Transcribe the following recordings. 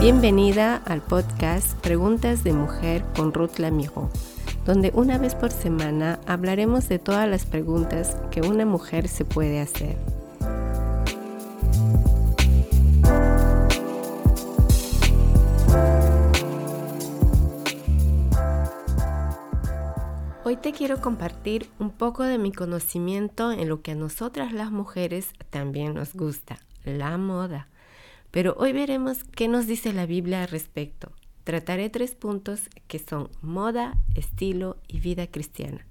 Bienvenida al podcast Preguntas de Mujer con Ruth Lamijo, donde una vez por semana hablaremos de todas las preguntas que una mujer se puede hacer. Hoy te quiero compartir un poco de mi conocimiento en lo que a nosotras las mujeres también nos gusta, la moda. Pero hoy veremos qué nos dice la Biblia al respecto. Trataré tres puntos que son moda, estilo y vida cristiana.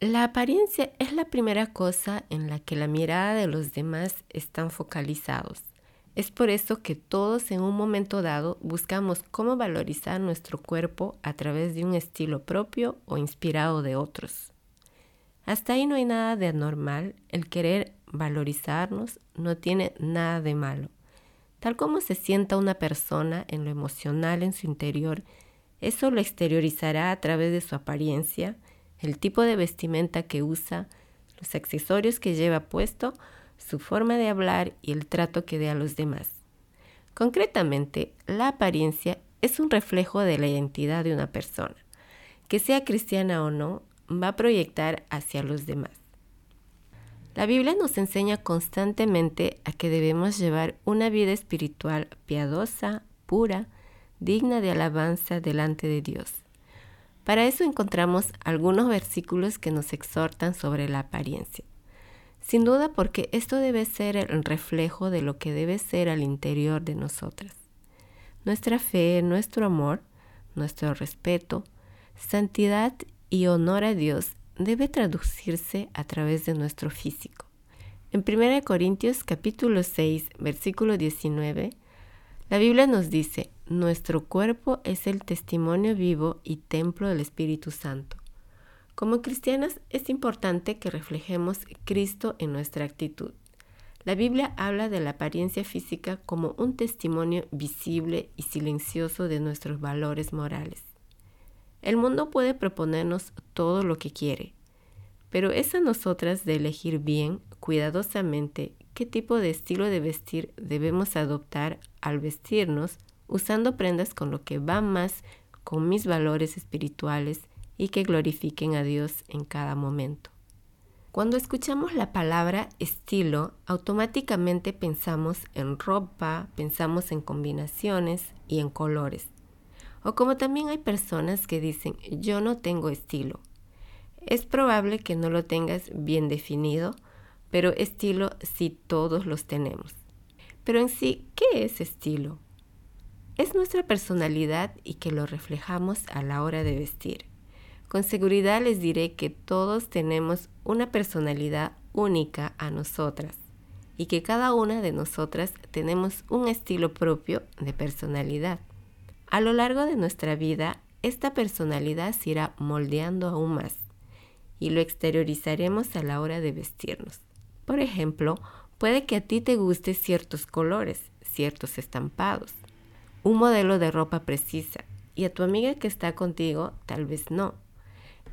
La apariencia es la primera cosa en la que la mirada de los demás están focalizados. Es por eso que todos en un momento dado buscamos cómo valorizar nuestro cuerpo a través de un estilo propio o inspirado de otros. Hasta ahí no hay nada de anormal, el querer valorizarnos no tiene nada de malo. Tal como se sienta una persona en lo emocional en su interior, eso lo exteriorizará a través de su apariencia, el tipo de vestimenta que usa, los accesorios que lleva puesto, su forma de hablar y el trato que dé a los demás. Concretamente, la apariencia es un reflejo de la identidad de una persona. Que sea cristiana o no, va a proyectar hacia los demás. La Biblia nos enseña constantemente a que debemos llevar una vida espiritual piadosa, pura, digna de alabanza delante de Dios. Para eso encontramos algunos versículos que nos exhortan sobre la apariencia. Sin duda porque esto debe ser el reflejo de lo que debe ser al interior de nosotras. Nuestra fe, nuestro amor, nuestro respeto, santidad y honor a Dios debe traducirse a través de nuestro físico. En 1 Corintios capítulo 6, versículo 19, la Biblia nos dice, nuestro cuerpo es el testimonio vivo y templo del Espíritu Santo. Como cristianas es importante que reflejemos Cristo en nuestra actitud. La Biblia habla de la apariencia física como un testimonio visible y silencioso de nuestros valores morales. El mundo puede proponernos todo lo que quiere, pero es a nosotras de elegir bien, cuidadosamente, qué tipo de estilo de vestir debemos adoptar al vestirnos, usando prendas con lo que va más con mis valores espirituales y que glorifiquen a Dios en cada momento. Cuando escuchamos la palabra estilo, automáticamente pensamos en ropa, pensamos en combinaciones y en colores. O como también hay personas que dicen, yo no tengo estilo. Es probable que no lo tengas bien definido, pero estilo sí todos los tenemos. Pero en sí, ¿qué es estilo? Es nuestra personalidad y que lo reflejamos a la hora de vestir. Con seguridad les diré que todos tenemos una personalidad única a nosotras y que cada una de nosotras tenemos un estilo propio de personalidad. A lo largo de nuestra vida, esta personalidad se irá moldeando aún más y lo exteriorizaremos a la hora de vestirnos. Por ejemplo, puede que a ti te guste ciertos colores, ciertos estampados, un modelo de ropa precisa y a tu amiga que está contigo tal vez no.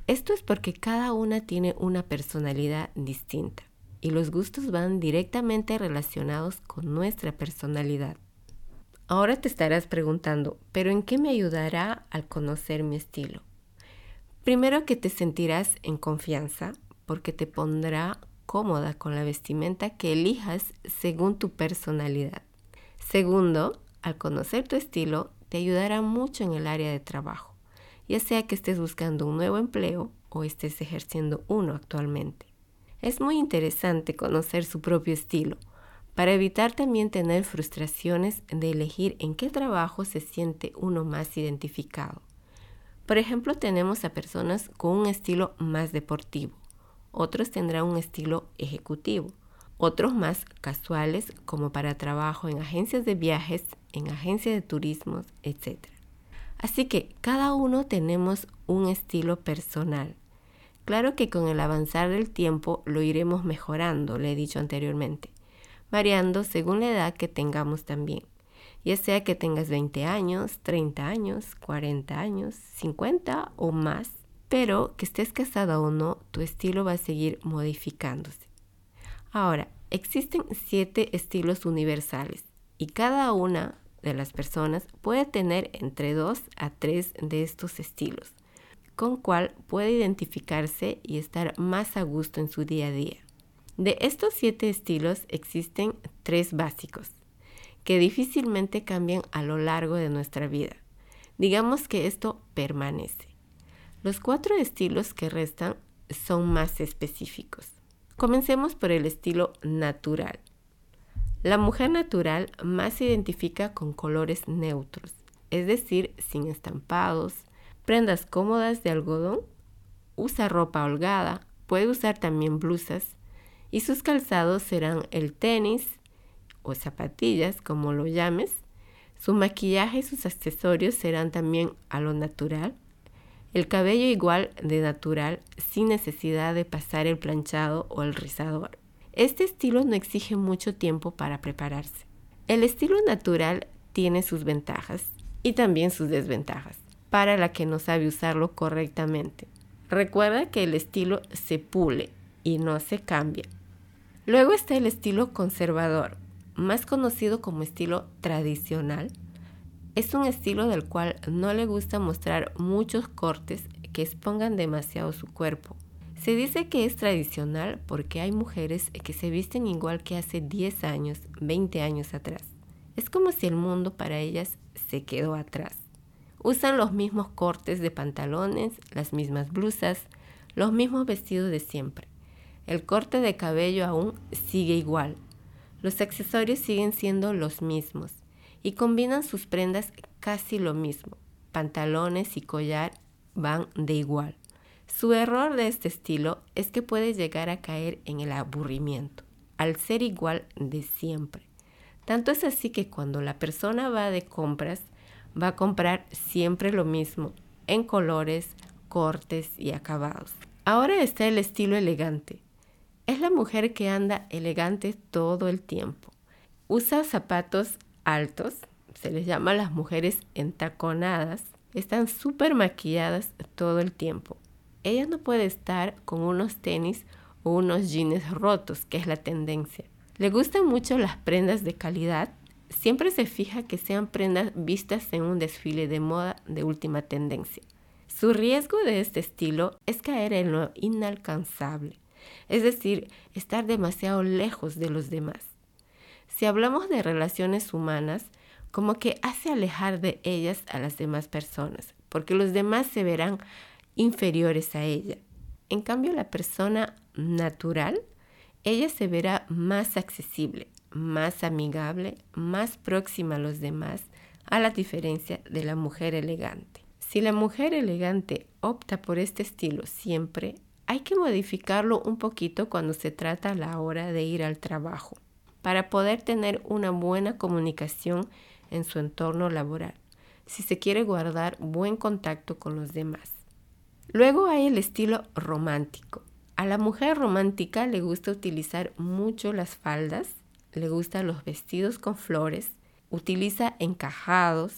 Esto es porque cada una tiene una personalidad distinta y los gustos van directamente relacionados con nuestra personalidad. Ahora te estarás preguntando, ¿pero en qué me ayudará al conocer mi estilo? Primero que te sentirás en confianza porque te pondrá cómoda con la vestimenta que elijas según tu personalidad. Segundo, al conocer tu estilo, te ayudará mucho en el área de trabajo, ya sea que estés buscando un nuevo empleo o estés ejerciendo uno actualmente. Es muy interesante conocer su propio estilo para evitar también tener frustraciones de elegir en qué trabajo se siente uno más identificado. Por ejemplo, tenemos a personas con un estilo más deportivo, otros tendrán un estilo ejecutivo, otros más casuales como para trabajo en agencias de viajes, en agencias de turismos, etc. Así que cada uno tenemos un estilo personal. Claro que con el avanzar del tiempo lo iremos mejorando, le he dicho anteriormente variando según la edad que tengamos también, ya sea que tengas 20 años, 30 años, 40 años, 50 o más, pero que estés casada o no, tu estilo va a seguir modificándose. Ahora, existen siete estilos universales y cada una de las personas puede tener entre dos a tres de estos estilos, con cual puede identificarse y estar más a gusto en su día a día. De estos siete estilos existen tres básicos, que difícilmente cambian a lo largo de nuestra vida. Digamos que esto permanece. Los cuatro estilos que restan son más específicos. Comencemos por el estilo natural. La mujer natural más se identifica con colores neutros, es decir, sin estampados, prendas cómodas de algodón, usa ropa holgada, puede usar también blusas y sus calzados serán el tenis o zapatillas, como lo llames. Su maquillaje y sus accesorios serán también a lo natural. El cabello igual de natural sin necesidad de pasar el planchado o el rizador. Este estilo no exige mucho tiempo para prepararse. El estilo natural tiene sus ventajas y también sus desventajas para la que no sabe usarlo correctamente. Recuerda que el estilo se pule y no se cambia. Luego está el estilo conservador, más conocido como estilo tradicional. Es un estilo del cual no le gusta mostrar muchos cortes que expongan demasiado su cuerpo se dice que es tradicional porque hay mujeres que se visten igual que hace 10 años, 20 años atrás. Es como si el mundo para ellas se quedó atrás. Usan los mismos cortes de pantalones, las mismas blusas, los mismos vestidos de siempre. El corte de cabello aún sigue igual. Los accesorios siguen siendo los mismos y combinan sus prendas casi lo mismo. Pantalones y collar van de igual. Su error de este estilo es que puede llegar a caer en el aburrimiento, al ser igual de siempre. Tanto es así que cuando la persona va de compras, va a comprar siempre lo mismo, en colores, cortes y acabados. Ahora está el estilo elegante. Es la mujer que anda elegante todo el tiempo. Usa zapatos altos, se les llama las mujeres entaconadas. Están súper maquilladas todo el tiempo ella no puede estar con unos tenis o unos jeans rotos, que es la tendencia. Le gustan mucho las prendas de calidad. Siempre se fija que sean prendas vistas en un desfile de moda de última tendencia. Su riesgo de este estilo es caer en lo inalcanzable, es decir, estar demasiado lejos de los demás. Si hablamos de relaciones humanas, como que hace alejar de ellas a las demás personas, porque los demás se verán inferiores a ella. En cambio, la persona natural, ella se verá más accesible, más amigable, más próxima a los demás, a la diferencia de la mujer elegante. Si la mujer elegante opta por este estilo siempre, hay que modificarlo un poquito cuando se trata la hora de ir al trabajo, para poder tener una buena comunicación en su entorno laboral, si se quiere guardar buen contacto con los demás. Luego hay el estilo romántico. A la mujer romántica le gusta utilizar mucho las faldas, le gustan los vestidos con flores, utiliza encajados,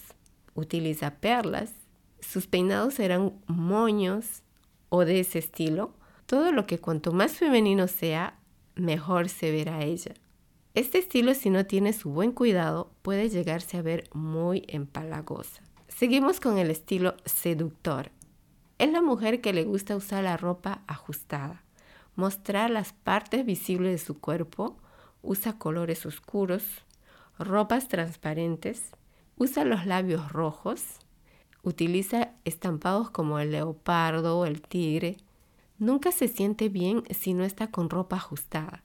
utiliza perlas, sus peinados serán moños o de ese estilo. Todo lo que cuanto más femenino sea, mejor se verá ella. Este estilo, si no tiene su buen cuidado, puede llegarse a ver muy empalagosa. Seguimos con el estilo seductor. Es la mujer que le gusta usar la ropa ajustada, mostrar las partes visibles de su cuerpo, usa colores oscuros, ropas transparentes, usa los labios rojos, utiliza estampados como el leopardo o el tigre. Nunca se siente bien si no está con ropa ajustada.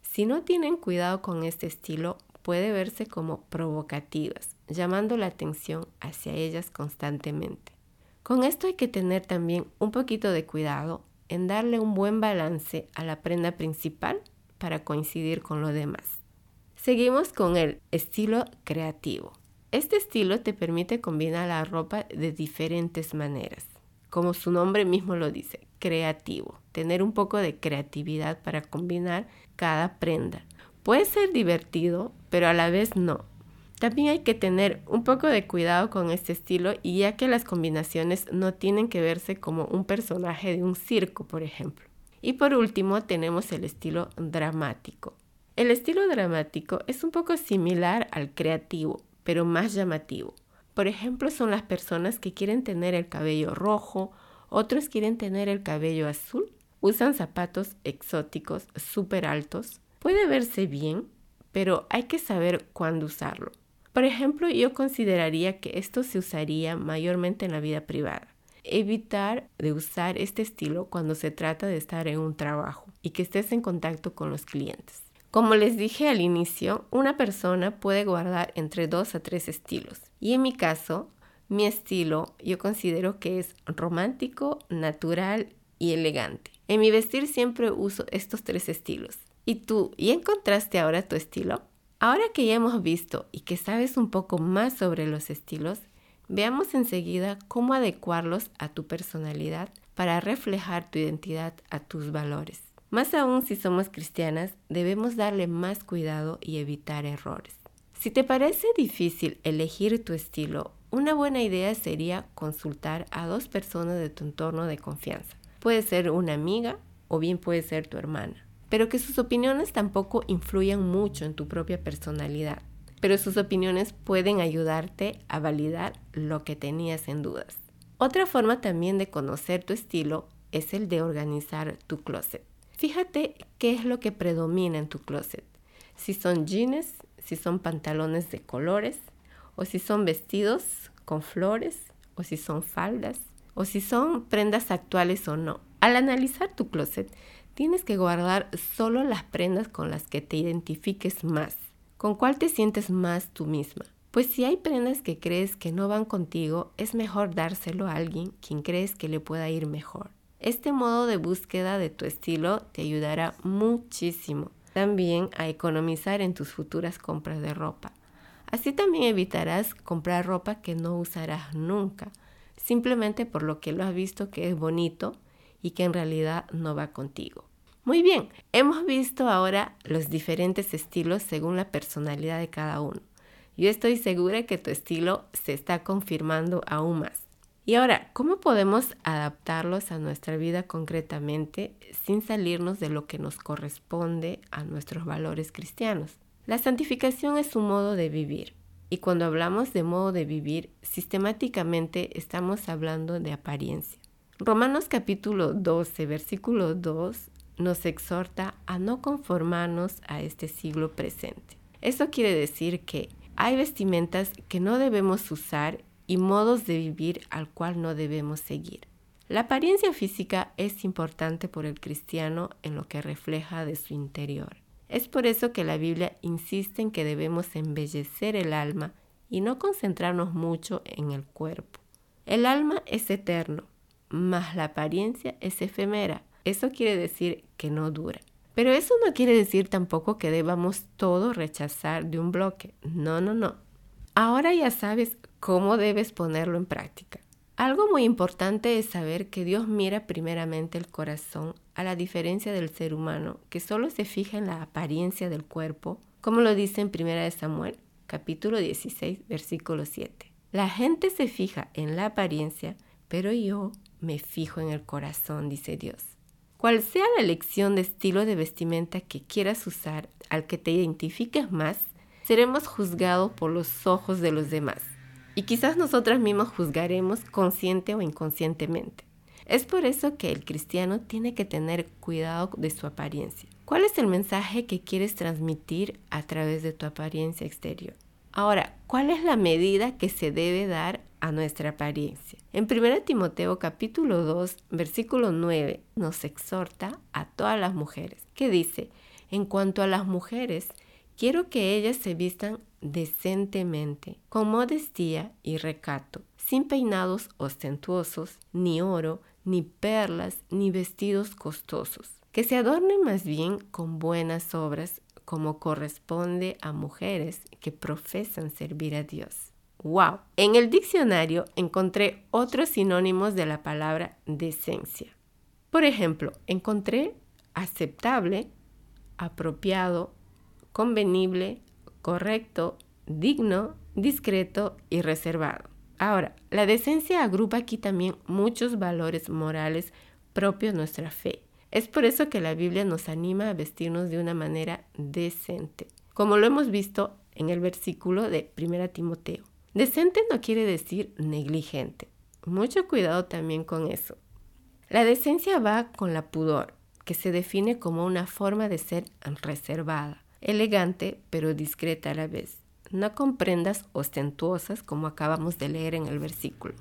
Si no tienen cuidado con este estilo, puede verse como provocativas, llamando la atención hacia ellas constantemente. Con esto hay que tener también un poquito de cuidado en darle un buen balance a la prenda principal para coincidir con lo demás. Seguimos con el estilo creativo. Este estilo te permite combinar la ropa de diferentes maneras. Como su nombre mismo lo dice, creativo. Tener un poco de creatividad para combinar cada prenda. Puede ser divertido, pero a la vez no. También hay que tener un poco de cuidado con este estilo y ya que las combinaciones no tienen que verse como un personaje de un circo, por ejemplo. Y por último tenemos el estilo dramático. El estilo dramático es un poco similar al creativo, pero más llamativo. Por ejemplo, son las personas que quieren tener el cabello rojo, otros quieren tener el cabello azul, usan zapatos exóticos súper altos. Puede verse bien, pero hay que saber cuándo usarlo. Por ejemplo, yo consideraría que esto se usaría mayormente en la vida privada. Evitar de usar este estilo cuando se trata de estar en un trabajo y que estés en contacto con los clientes. Como les dije al inicio, una persona puede guardar entre dos a tres estilos. Y en mi caso, mi estilo yo considero que es romántico, natural y elegante. En mi vestir siempre uso estos tres estilos. ¿Y tú, ya encontraste ahora tu estilo? Ahora que ya hemos visto y que sabes un poco más sobre los estilos, veamos enseguida cómo adecuarlos a tu personalidad para reflejar tu identidad a tus valores. Más aún si somos cristianas, debemos darle más cuidado y evitar errores. Si te parece difícil elegir tu estilo, una buena idea sería consultar a dos personas de tu entorno de confianza. Puede ser una amiga o bien puede ser tu hermana pero que sus opiniones tampoco influyan mucho en tu propia personalidad. Pero sus opiniones pueden ayudarte a validar lo que tenías en dudas. Otra forma también de conocer tu estilo es el de organizar tu closet. Fíjate qué es lo que predomina en tu closet. Si son jeans, si son pantalones de colores, o si son vestidos con flores, o si son faldas, o si son prendas actuales o no. Al analizar tu closet, tienes que guardar solo las prendas con las que te identifiques más. ¿Con cuál te sientes más tú misma? Pues si hay prendas que crees que no van contigo, es mejor dárselo a alguien quien crees que le pueda ir mejor. Este modo de búsqueda de tu estilo te ayudará muchísimo también a economizar en tus futuras compras de ropa. Así también evitarás comprar ropa que no usarás nunca, simplemente por lo que lo has visto que es bonito y que en realidad no va contigo. Muy bien, hemos visto ahora los diferentes estilos según la personalidad de cada uno. Yo estoy segura que tu estilo se está confirmando aún más. Y ahora, ¿cómo podemos adaptarlos a nuestra vida concretamente sin salirnos de lo que nos corresponde a nuestros valores cristianos? La santificación es un modo de vivir. Y cuando hablamos de modo de vivir, sistemáticamente estamos hablando de apariencia. Romanos capítulo 12, versículo 2 nos exhorta a no conformarnos a este siglo presente. Eso quiere decir que hay vestimentas que no debemos usar y modos de vivir al cual no debemos seguir. La apariencia física es importante por el cristiano en lo que refleja de su interior. Es por eso que la Biblia insiste en que debemos embellecer el alma y no concentrarnos mucho en el cuerpo. El alma es eterno, mas la apariencia es efemera eso quiere decir que no dura. Pero eso no quiere decir tampoco que debamos todo rechazar de un bloque. No, no, no. Ahora ya sabes cómo debes ponerlo en práctica. Algo muy importante es saber que Dios mira primeramente el corazón, a la diferencia del ser humano, que solo se fija en la apariencia del cuerpo, como lo dice en 1 Samuel, capítulo 16, versículo 7. La gente se fija en la apariencia, pero yo me fijo en el corazón, dice Dios. Cual sea la elección de estilo de vestimenta que quieras usar, al que te identifiques más, seremos juzgados por los ojos de los demás. Y quizás nosotras mismos juzgaremos consciente o inconscientemente. Es por eso que el cristiano tiene que tener cuidado de su apariencia. ¿Cuál es el mensaje que quieres transmitir a través de tu apariencia exterior? Ahora, ¿cuál es la medida que se debe dar a nuestra apariencia. En 1 Timoteo capítulo 2, versículo 9 nos exhorta a todas las mujeres, que dice, en cuanto a las mujeres, quiero que ellas se vistan decentemente, con modestia y recato, sin peinados ostentuosos, ni oro, ni perlas, ni vestidos costosos, que se adornen más bien con buenas obras, como corresponde a mujeres que profesan servir a Dios Wow. En el diccionario encontré otros sinónimos de la palabra decencia. Por ejemplo, encontré aceptable, apropiado, convenible, correcto, digno, discreto y reservado. Ahora, la decencia agrupa aquí también muchos valores morales propios de nuestra fe. Es por eso que la Biblia nos anima a vestirnos de una manera decente. Como lo hemos visto en el versículo de 1 Timoteo. Decente no quiere decir negligente. Mucho cuidado también con eso. La decencia va con la pudor, que se define como una forma de ser reservada, elegante pero discreta a la vez. No comprendas ostentuosas como acabamos de leer en el versículo.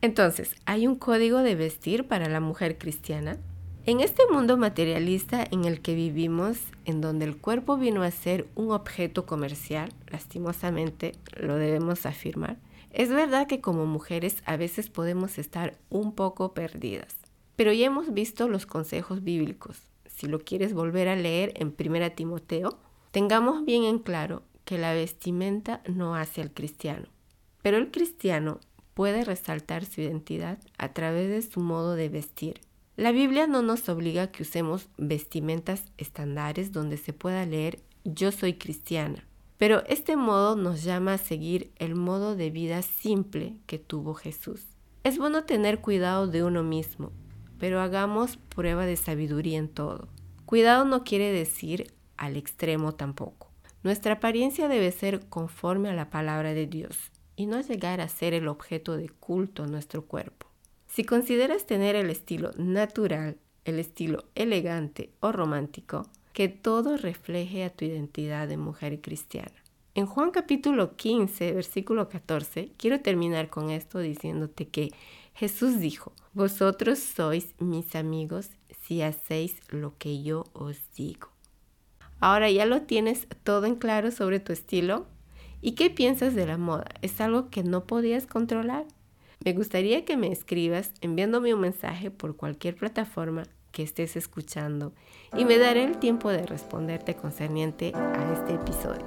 Entonces, ¿hay un código de vestir para la mujer cristiana? En este mundo materialista en el que vivimos, en donde el cuerpo vino a ser un objeto comercial, lastimosamente lo debemos afirmar, es verdad que como mujeres a veces podemos estar un poco perdidas, pero ya hemos visto los consejos bíblicos. Si lo quieres volver a leer en 1 Timoteo, tengamos bien en claro que la vestimenta no hace al cristiano, pero el cristiano puede resaltar su identidad a través de su modo de vestir. La Biblia no nos obliga a que usemos vestimentas estándares donde se pueda leer yo soy cristiana, pero este modo nos llama a seguir el modo de vida simple que tuvo Jesús. Es bueno tener cuidado de uno mismo, pero hagamos prueba de sabiduría en todo. Cuidado no quiere decir al extremo tampoco. Nuestra apariencia debe ser conforme a la palabra de Dios y no llegar a ser el objeto de culto en nuestro cuerpo. Si consideras tener el estilo natural, el estilo elegante o romántico, que todo refleje a tu identidad de mujer cristiana. En Juan capítulo 15, versículo 14, quiero terminar con esto diciéndote que Jesús dijo, vosotros sois mis amigos si hacéis lo que yo os digo. Ahora ya lo tienes todo en claro sobre tu estilo. ¿Y qué piensas de la moda? ¿Es algo que no podías controlar? Me gustaría que me escribas enviándome un mensaje por cualquier plataforma que estés escuchando y me daré el tiempo de responderte concerniente a este episodio.